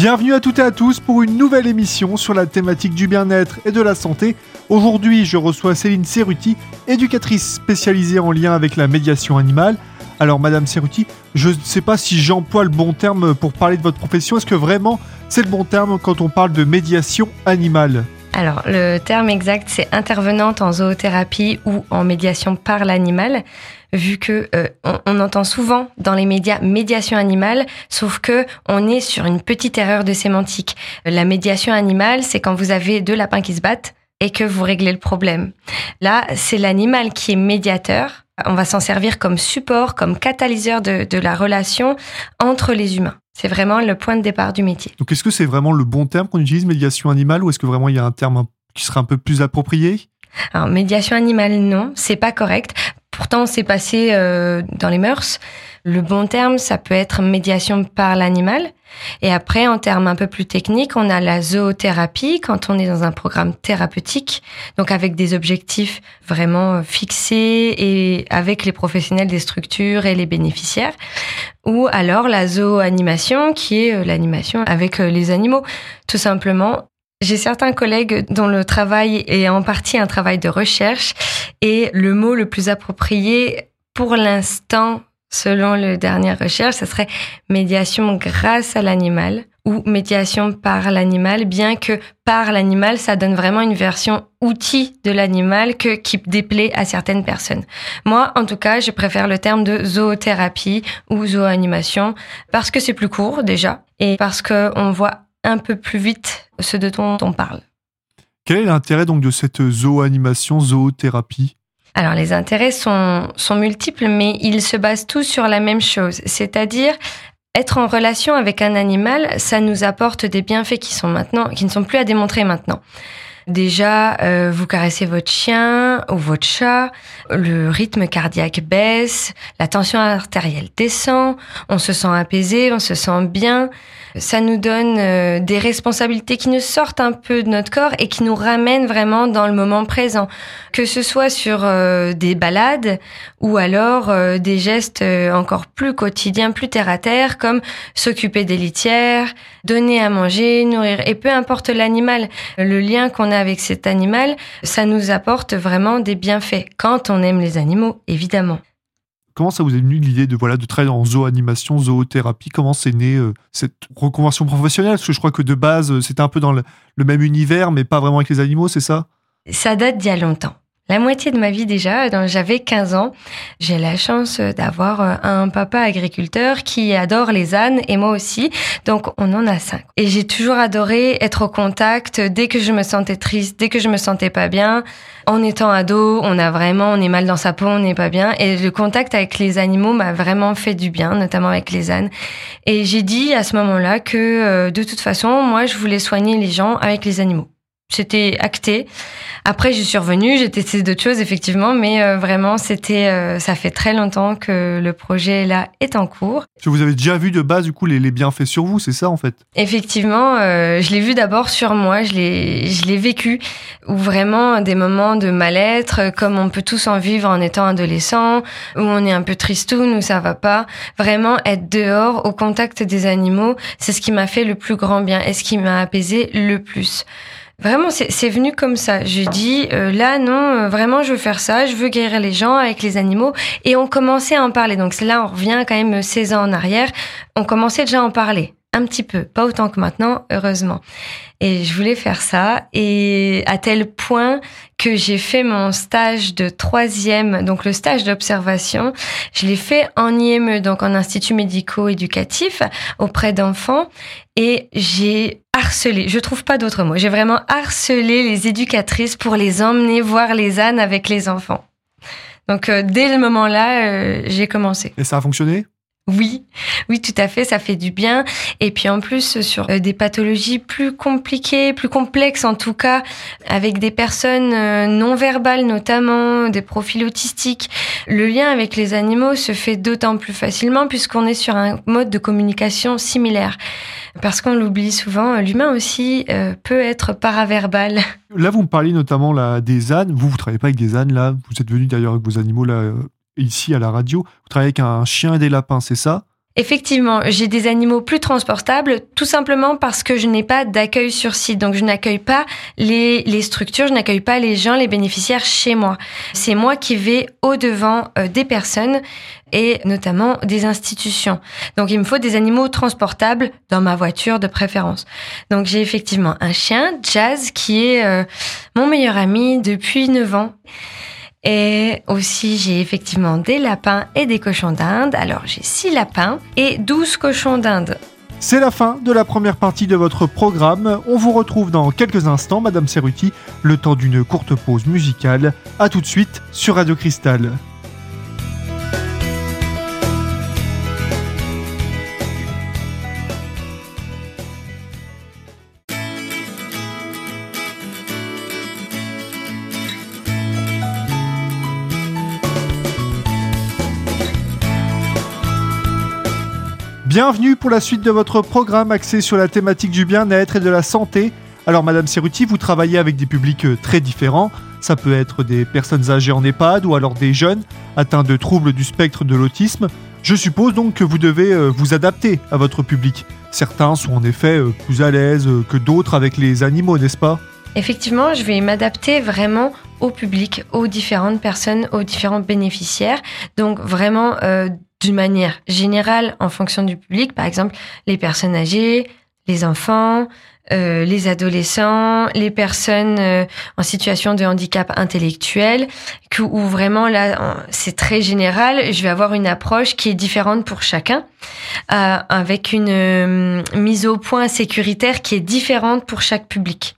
Bienvenue à toutes et à tous pour une nouvelle émission sur la thématique du bien-être et de la santé. Aujourd'hui, je reçois Céline Cerruti, éducatrice spécialisée en lien avec la médiation animale. Alors, Madame Cerruti, je ne sais pas si j'emploie le bon terme pour parler de votre profession. Est-ce que vraiment c'est le bon terme quand on parle de médiation animale? Alors, le terme exact, c'est intervenante en zoothérapie ou en médiation par l'animal, vu que euh, on, entend souvent dans les médias médiation animale, sauf que on est sur une petite erreur de sémantique. La médiation animale, c'est quand vous avez deux lapins qui se battent et que vous réglez le problème. Là, c'est l'animal qui est médiateur. On va s'en servir comme support, comme catalyseur de, de la relation entre les humains. C'est vraiment le point de départ du métier. Donc est-ce que c'est vraiment le bon terme qu'on utilise, médiation animale, ou est-ce que vraiment il y a un terme qui serait un peu plus approprié? Alors médiation animale, non, c'est pas correct. Pourtant, c'est passé euh, dans les mœurs. Le bon terme, ça peut être médiation par l'animal. Et après, en termes un peu plus techniques, on a la zoothérapie quand on est dans un programme thérapeutique, donc avec des objectifs vraiment euh, fixés et avec les professionnels des structures et les bénéficiaires. Ou alors la zooanimation qui est euh, l'animation avec euh, les animaux. Tout simplement, j'ai certains collègues dont le travail est en partie un travail de recherche et le mot le plus approprié pour l'instant Selon le dernière recherche, ce serait médiation grâce à l'animal ou médiation par l'animal, bien que par l'animal, ça donne vraiment une version outil de l'animal que qui déplaît à certaines personnes. Moi, en tout cas, je préfère le terme de zoothérapie ou zooanimation parce que c'est plus court déjà et parce que on voit un peu plus vite ce dont on parle. Quel est l'intérêt donc de cette zooanimation, zoothérapie? Alors les intérêts sont, sont multiples, mais ils se basent tous sur la même chose, c'est-à-dire être en relation avec un animal, ça nous apporte des bienfaits qui sont maintenant, qui ne sont plus à démontrer maintenant. Déjà, euh, vous caressez votre chien ou votre chat, le rythme cardiaque baisse, la tension artérielle descend, on se sent apaisé, on se sent bien. Ça nous donne euh, des responsabilités qui nous sortent un peu de notre corps et qui nous ramènent vraiment dans le moment présent. Que ce soit sur euh, des balades ou alors euh, des gestes encore plus quotidiens, plus terre à terre, comme s'occuper des litières, donner à manger, nourrir. Et peu importe l'animal, le lien qu'on a avec cet animal, ça nous apporte vraiment des bienfaits quand on aime les animaux, évidemment. Comment ça vous est venu l'idée de voilà de travailler en zooanimation, zoothérapie? Comment c'est né euh, cette reconversion professionnelle? Parce que je crois que de base euh, c'était un peu dans le, même univers, mais pas vraiment avec les animaux, c'est ça? Ça date d'il y a longtemps. La moitié de ma vie déjà, j'avais 15 ans. J'ai la chance d'avoir euh, un papa agriculteur qui adore les ânes et moi aussi. Donc on en a cinq. Et j'ai toujours adoré être au contact dès que je me sentais triste, dès que je me sentais pas bien. En étant ado, on a vraiment, on est mal dans sa peau, on n'est pas bien. Et le contact avec les animaux m'a vraiment fait du bien, notamment avec les ânes. Et j'ai dit à ce moment-là que euh, de toute façon, moi, je voulais soigner les gens avec les animaux. C'était acté. Après, je suis revenue, j'ai testé d'autres choses effectivement, mais euh, vraiment, c'était, euh, ça fait très longtemps que le projet là est en cours. Vous avez déjà vu de base du coup les, bienfaits sur vous, c'est ça en fait? Effectivement, euh, je l'ai vu d'abord sur moi, je l'ai, je l'ai vécu, où vraiment des moments de mal-être, comme on peut tous en vivre en étant adolescent, où on est un peu tristoun, où ça va pas. Vraiment être dehors, au contact des animaux, c'est ce qui m'a fait le plus grand bien et ce qui m'a apaisé le plus. Vraiment, c'est venu comme ça. Je dis, euh, là, non, euh, vraiment, je veux faire ça, je veux guérir les gens avec les animaux. Et on commençait à en parler. Donc là, on revient quand même 16 ans en arrière. On commençait déjà à en parler. Un petit peu. Pas autant que maintenant, heureusement. Et je voulais faire ça. Et à tel point que j'ai fait mon stage de troisième, donc le stage d'observation, je l'ai fait en IME, donc en institut médico-éducatif, auprès d'enfants. Et j'ai harcelé, je trouve pas d'autre mot, j'ai vraiment harcelé les éducatrices pour les emmener voir les ânes avec les enfants. Donc euh, dès le moment-là, euh, j'ai commencé. Et ça a fonctionné? Oui, oui, tout à fait, ça fait du bien. Et puis en plus, sur euh, des pathologies plus compliquées, plus complexes en tout cas, avec des personnes euh, non verbales notamment, des profils autistiques, le lien avec les animaux se fait d'autant plus facilement puisqu'on est sur un mode de communication similaire. Parce qu'on l'oublie souvent, l'humain aussi euh, peut être paraverbal. Là, vous me parlez notamment des ânes. Vous, vous travaillez pas avec des ânes là. Vous êtes venu d'ailleurs avec vos animaux là ici à la radio, vous travaillez avec un chien et des lapins, c'est ça? Effectivement, j'ai des animaux plus transportables tout simplement parce que je n'ai pas d'accueil sur site. Donc je n'accueille pas les, les structures, je n'accueille pas les gens, les bénéficiaires chez moi. C'est moi qui vais au-devant euh, des personnes et notamment des institutions. Donc il me faut des animaux transportables dans ma voiture de préférence. Donc j'ai effectivement un chien, Jazz, qui est euh, mon meilleur ami depuis 9 ans. Et aussi, j'ai effectivement des lapins et des cochons d'Inde. Alors, j'ai 6 lapins et 12 cochons d'Inde. C'est la fin de la première partie de votre programme. On vous retrouve dans quelques instants, Madame Cerruti, le temps d'une courte pause musicale. A tout de suite sur Radio Cristal. Bienvenue pour la suite de votre programme axé sur la thématique du bien-être et de la santé. Alors Madame Cerruti, vous travaillez avec des publics euh, très différents. Ça peut être des personnes âgées en EHPAD ou alors des jeunes atteints de troubles du spectre de l'autisme. Je suppose donc que vous devez euh, vous adapter à votre public. Certains sont en effet euh, plus à l'aise que d'autres avec les animaux, n'est-ce pas? Effectivement, je vais m'adapter vraiment au public, aux différentes personnes, aux différents bénéficiaires. Donc vraiment d'une manière générale en fonction du public, par exemple les personnes âgées, les enfants, euh, les adolescents, les personnes euh, en situation de handicap intellectuel, que, où vraiment là c'est très général. Je vais avoir une approche qui est différente pour chacun, euh, avec une euh, mise au point sécuritaire qui est différente pour chaque public.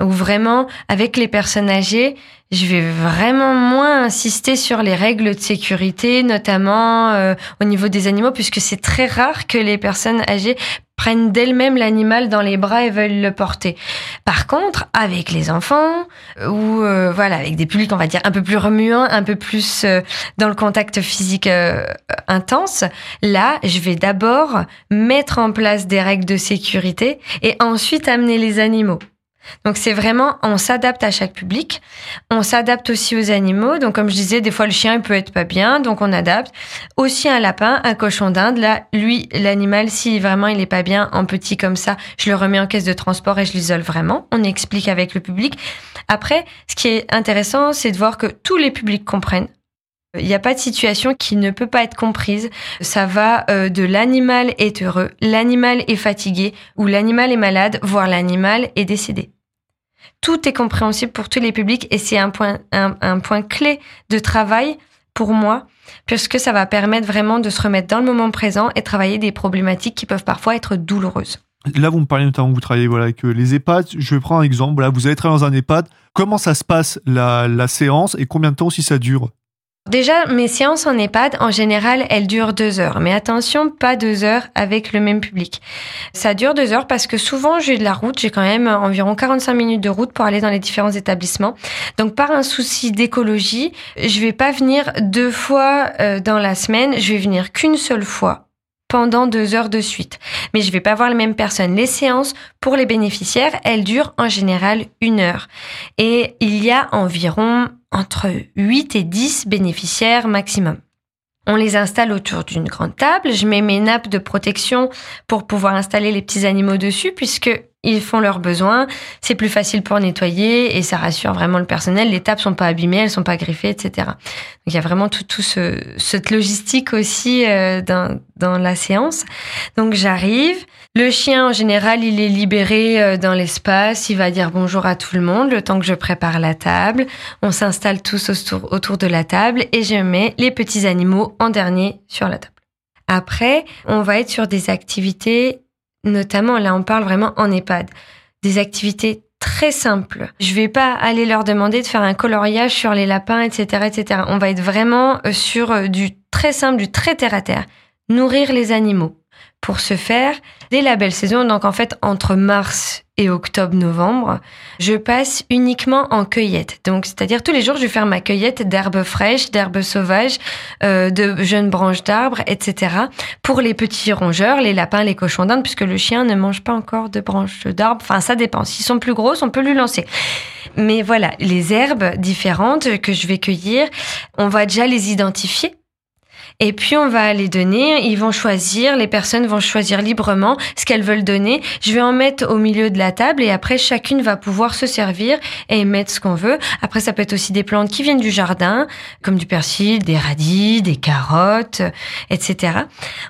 Ou vraiment avec les personnes âgées, je vais vraiment moins insister sur les règles de sécurité, notamment euh, au niveau des animaux, puisque c'est très rare que les personnes âgées prennent d'elles-mêmes l'animal dans les bras et veulent le porter. Par contre, avec les enfants ou euh, voilà, avec des publics on va dire un peu plus remuants, un peu plus euh, dans le contact physique intense, là, je vais d'abord mettre en place des règles de sécurité et ensuite amener les animaux. Donc c'est vraiment, on s'adapte à chaque public, on s'adapte aussi aux animaux. Donc comme je disais, des fois le chien il peut être pas bien, donc on adapte. Aussi un lapin, un cochon d'Inde, là, lui, l'animal, si vraiment il est pas bien, en petit comme ça, je le remets en caisse de transport et je l'isole vraiment. On explique avec le public. Après, ce qui est intéressant, c'est de voir que tous les publics comprennent. Il n'y a pas de situation qui ne peut pas être comprise. Ça va euh, de l'animal est heureux, l'animal est fatigué ou l'animal est malade, voire l'animal est décédé tout est compréhensible pour tous les publics et c'est un point, un, point clé de travail pour moi, puisque ça va permettre vraiment de se remettre dans le moment présent et travailler des problématiques qui peuvent parfois être douloureuses. Là, vous me parlez notamment vous travaillez voilà, avec euh, les EHPAD. Je vais prendre un exemple. Voilà, vous allez travailler dans un EHPAD. Comment ça se passe la, la séance et combien de temps aussi ça dure? Déjà, mes séances en EHPAD, en général, elles durent deux heures. Mais attention, pas deux heures avec le même public. Ça dure deux heures parce que souvent, j'ai de la route. J'ai quand même environ 45 minutes de route pour aller dans les différents établissements. Donc, par un souci d'écologie, je vais pas venir deux fois euh, dans la semaine. Je vais venir qu'une seule fois pendant deux heures de suite. Mais je vais pas voir les mêmes personnes. Les séances pour les bénéficiaires, elles durent en général une heure. Et il y a environ entre 8 et 10 bénéficiaires maximum. On les installe autour d'une grande table. Je mets mes nappes de protection pour pouvoir installer les petits animaux dessus puisque ils font leurs besoins. C'est plus facile pour nettoyer et ça rassure vraiment le personnel. Les tables sont pas abîmées, elles sont pas griffées, etc. Donc il y a vraiment tout, tout ce, cette logistique aussi euh, dans, dans la séance. Donc j'arrive. Le chien en général, il est libéré euh, dans l'espace. Il va dire bonjour à tout le monde le temps que je prépare la table. On s'installe tous autour, autour de la table et je mets les petits animaux en dernier sur la table. Après, on va être sur des activités notamment là on parle vraiment en EHPAD, des activités très simples. Je vais pas aller leur demander de faire un coloriage sur les lapins, etc., etc. On va être vraiment euh, sur euh, du très simple, du très terre à terre. Nourrir les animaux. Pour ce faire, dès la belle saison, donc en fait entre mars et octobre-novembre, je passe uniquement en cueillette. Donc, c'est-à-dire tous les jours, je vais faire ma cueillette d'herbes fraîches, d'herbes sauvages, euh, de jeunes branches d'arbres, etc. Pour les petits rongeurs, les lapins, les cochons d'Inde, puisque le chien ne mange pas encore de branches d'arbres. Enfin, ça dépend. S'ils sont plus grosses, on peut lui lancer. Mais voilà, les herbes différentes que je vais cueillir, on va déjà les identifier Et puis on va les donner, ils vont choisir, les personnes vont choisir librement ce qu'elles veulent donner. Je vais en mettre au milieu de la table et après chacune va pouvoir se servir et mettre ce qu'on veut. Après ça peut être aussi des plantes qui viennent du jardin, comme du persil, des radis, des carottes, etc.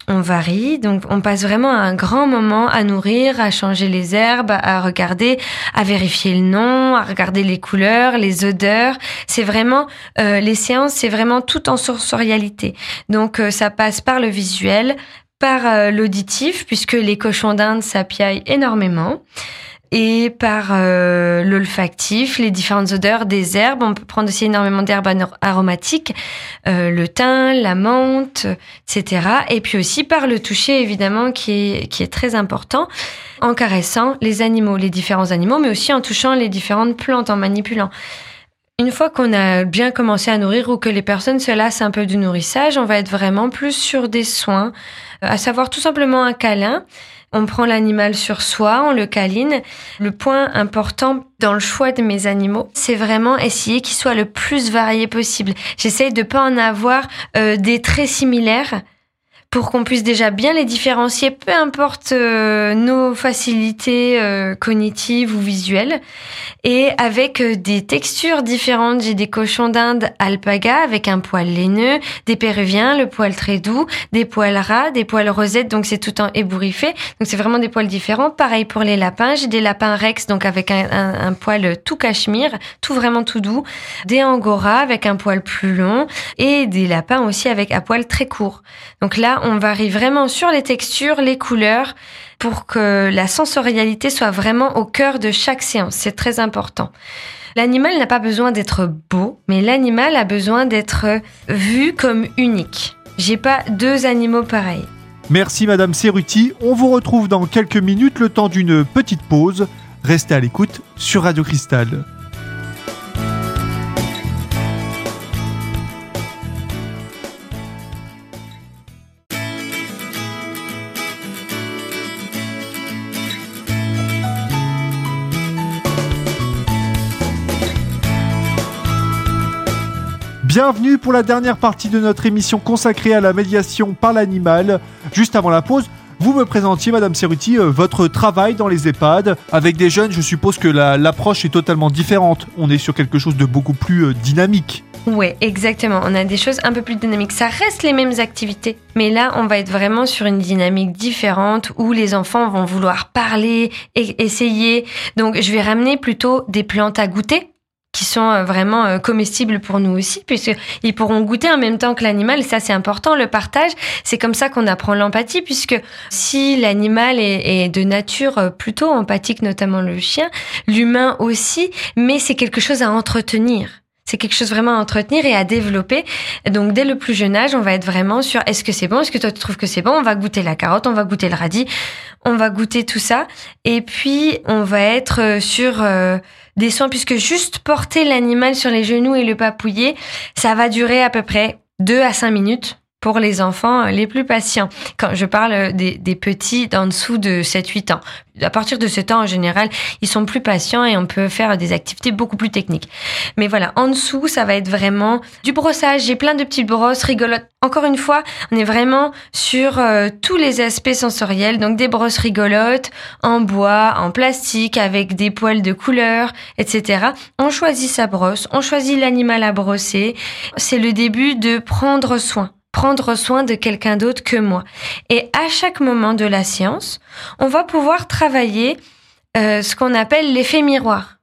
On varie, donc on passe vraiment un grand moment à nourrir, à changer les herbes, à regarder, à vérifier le nom, à regarder les couleurs, les odeurs. C'est vraiment euh, les séances, c'est vraiment tout en sensorialité. Euh, ça passe par le visuel, par euh, l'auditif, puisque les cochons d'Inde s'appiaillent énormément et par euh, l'olfactif, les différentes odeurs des herbes. On peut prendre aussi énormément d'herbes aromatiques, le thym, la menthe, etc. Et puis aussi par le toucher, évidemment, qui est, qui est très important, en caressant les animaux, les différents animaux, mais aussi en touchant les différentes plantes, en manipulant. Une fois qu'on a bien commencé à nourrir ou que les personnes se lassent un peu du nourrissage, on va être vraiment plus sur des soins, à savoir tout simplement un câlin on prend l'animal sur soi, on le câline. Le point important dans le choix de mes animaux, c'est vraiment essayer qu'il soit le plus varié possible. J'essaye de pas en avoir euh, des traits similaires pour qu'on puisse déjà bien les différencier, peu importe euh, nos facilités euh, cognitives ou visuelles, et avec euh, des textures différentes. J'ai des cochons d'Inde alpaga avec un poil laineux, des péruviens, le poil très doux, des poils ras, des poils rosettes, donc c'est tout en ébouriffé. Donc c'est vraiment des poils différents. Pareil pour les lapins, j'ai des lapins rex, donc avec un, un, poil tout cachemire, tout vraiment tout doux, des angora avec un poil plus long, et des lapins aussi avec un poil très court. Donc là, on varie vraiment sur les textures, les couleurs, pour que la sensorialité soit vraiment au cœur de chaque séance. C'est très important. L'animal n'a pas besoin d'être beau, mais l'animal a besoin d'être vu comme unique. J'ai pas deux animaux pareils. Merci Madame Cerruti. On vous retrouve dans quelques minutes, le temps d'une petite pause. Restez à l'écoute sur Radio Cristal. Bienvenue pour la dernière partie de notre émission consacrée à la médiation par l'animal. Juste avant la pause, vous me présentiez, Madame Cerruti, euh, votre travail dans les EHPAD. Avec des jeunes, je suppose que l'approche est totalement différente. On est sur quelque chose de beaucoup plus euh, dynamique. Oui, exactement. On a des choses un peu plus dynamiques. Ça reste les mêmes activités, mais là, on va être vraiment sur une dynamique différente où les enfants vont vouloir parler et essayer. Donc, je vais ramener plutôt des plantes à goûter qui sont euh, vraiment euh, comestibles pour nous aussi, puisqu'ils pourront goûter en même temps que l'animal. Et ça, c'est important, le partage. C'est comme ça qu'on apprend l'empathie, puisque si l'animal est, de nature euh, plutôt empathique, notamment le chien, l'humain aussi, mais c'est quelque chose à entretenir. C'est quelque chose vraiment à entretenir et à développer. Donc dès le plus jeune âge, on va être vraiment sur est-ce que c'est bon, est-ce que toi tu trouves que c'est bon, on va goûter la carotte, on va goûter le radis, on va goûter tout ça. Et puis on va être sur des soins puisque juste porter l'animal sur les genoux et le papouiller, ça va durer à peu près 2 à 5 minutes pour les enfants les plus patients. Quand je parle des, des petits d'en dessous de 7-8 ans à partir de ce temps, en général, ils sont plus patients et on peut faire des activités beaucoup plus techniques. Mais voilà, en dessous, ça va être vraiment du brossage. J'ai plein de petites brosses rigolotes. Encore une fois, on est vraiment sur euh, tous les aspects sensoriels. Donc des brosses rigolotes en bois, en plastique, avec des poils de couleur, etc. On choisit sa brosse, on choisit l'animal à brosser. C'est le début de prendre soin prendre soin de quelqu'un d'autre que moi. Et à chaque moment de la séance, on va pouvoir travailler euh, ce qu'on appelle l'effet miroir.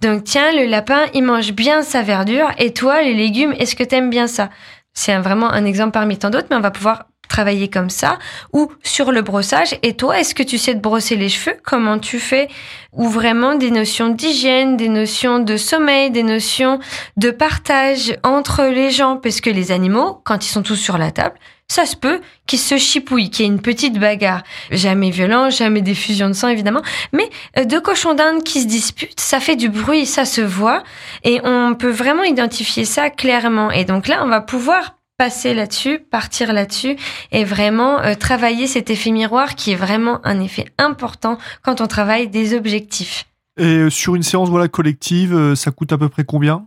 Donc tiens, le lapin, il mange bien sa verdure et toi, les légumes, est-ce que t'aimes bien ça? C'est vraiment un exemple parmi tant d'autres, mais on va pouvoir travailler comme ça ou sur le brossage. Et toi, est-ce que tu sais te brosser les cheveux? Comment tu fais? Ou vraiment des notions d'hygiène, des notions de sommeil, des notions de partage entre les gens? Parce que les animaux, quand ils sont tous sur la table, ça se peut qu'ils se chipouillent, qu'il y ait une petite bagarre. Jamais violent, jamais des fusions de sang évidemment, mais euh, deux cochons d'Inde qui se disputent, ça fait du bruit, ça se voit, et on peut vraiment identifier ça clairement. Et donc là, on va pouvoir passer là-dessus, partir là-dessus et vraiment euh, travailler cet effet miroir qui est vraiment un effet important quand on travaille des objectifs. Et euh, sur une séance voilà collective, euh, ça coûte à peu près combien?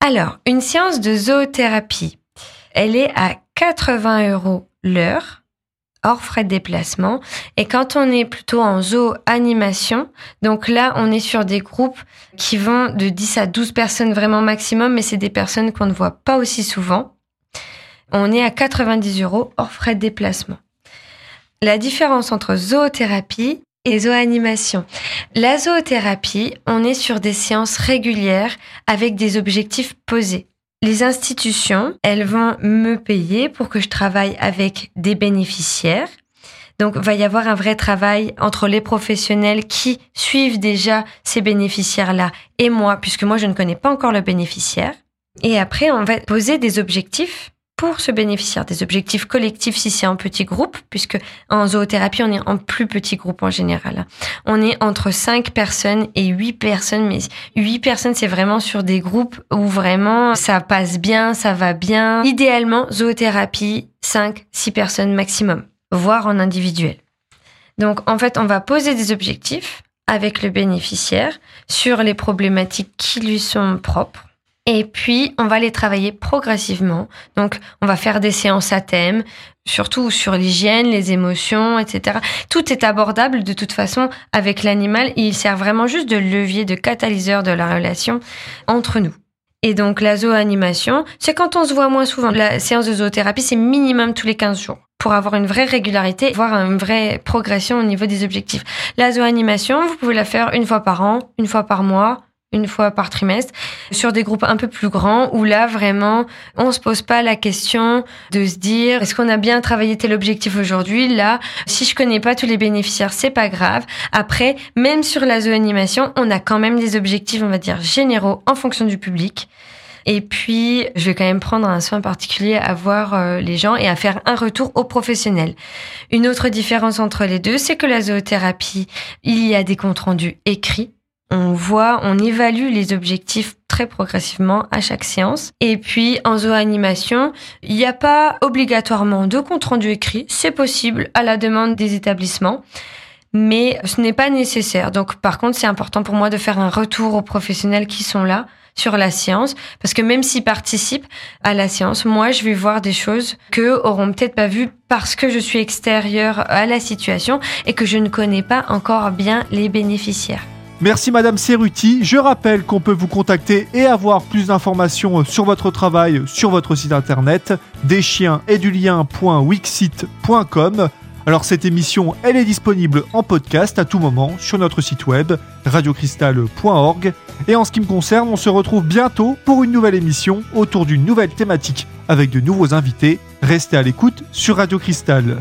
Alors, une séance de zoothérapie, elle est à 80 euros l'heure, hors frais de déplacement. Et quand on est plutôt en zoo-animation, donc là, on est sur des groupes qui vont de 10 à 12 personnes vraiment maximum, mais c'est des personnes qu'on ne voit pas aussi souvent. On est à 90 euros hors frais de déplacement. La différence entre zoothérapie et zooanimation. La zoothérapie, on est sur des séances régulières avec des objectifs posés. Les institutions, elles vont me payer pour que je travaille avec des bénéficiaires. Donc, va y avoir un vrai travail entre les professionnels qui suivent déjà ces bénéficiaires-là et moi, puisque moi, je ne connais pas encore le bénéficiaire. Et après, on va poser des objectifs pour ce bénéficiaire des objectifs collectifs si c'est en petit groupe, puisque en zoothérapie, on est en plus petit groupe en général. On est entre 5 personnes et 8 personnes, mais 8 personnes, c'est vraiment sur des groupes où vraiment ça passe bien, ça va bien. Idéalement, zoothérapie, 5, 6 personnes maximum, voire en individuel. Donc en fait, on va poser des objectifs avec le bénéficiaire sur les problématiques qui lui sont propres et puis, on va les travailler progressivement. Donc, on va faire des séances à thème, surtout sur l'hygiène, les émotions, etc. Tout est abordable de toute façon avec l'animal il sert vraiment juste de levier, de catalyseur de la relation entre nous. Et donc, la zooanimation, c'est quand on se voit moins souvent. La séance de zoothérapie, c'est minimum tous les 15 jours pour avoir une vraie régularité, voir une vraie progression au niveau des objectifs. La zooanimation, vous pouvez la faire une fois par an, une fois par mois, une fois par trimestre, sur des groupes un peu plus grands où là vraiment on se pose pas la question de se dire est-ce qu'on a bien travaillé tel objectif aujourd'hui? Là si je connais pas tous les bénéficiaires c'est pas grave. Après même sur la zone animation on a quand même des objectifs on va dire généraux en fonction du public. Et puis, je vais quand même prendre un soin particulier à voir euh, les gens et à faire un retour aux professionnels. Une autre différence entre les deux, c'est que la zoothérapie, il y a des comptes rendus écrits on voit, on évalue les objectifs très progressivement à chaque séance. Et puis en zooanimation, il n'y a pas obligatoirement de compte rendu écrit, c'est possible à la demande des établissements. Mais ce n'est pas nécessaire. Donc, par contre, c'est important pour moi de faire un retour aux professionnels qui sont là sur la séance, parce que même s'ils participent à la séance, moi, je vais voir des choses que auront peut-être pas vues parce que je suis extérieure à la situation et que je ne connais pas encore bien les bénéficiaires. Merci Madame Cerruti. Je rappelle qu'on peut vous contacter et avoir plus d'informations sur votre travail sur votre site internet deschiensetdulien.wixit.com. Alors cette émission, elle est disponible en podcast à tout moment sur notre site web radiocristal.org. Et en ce qui me concerne, on se retrouve bientôt pour une nouvelle émission autour d'une nouvelle thématique avec de nouveaux invités. Restez à l'écoute sur Radio Cristal.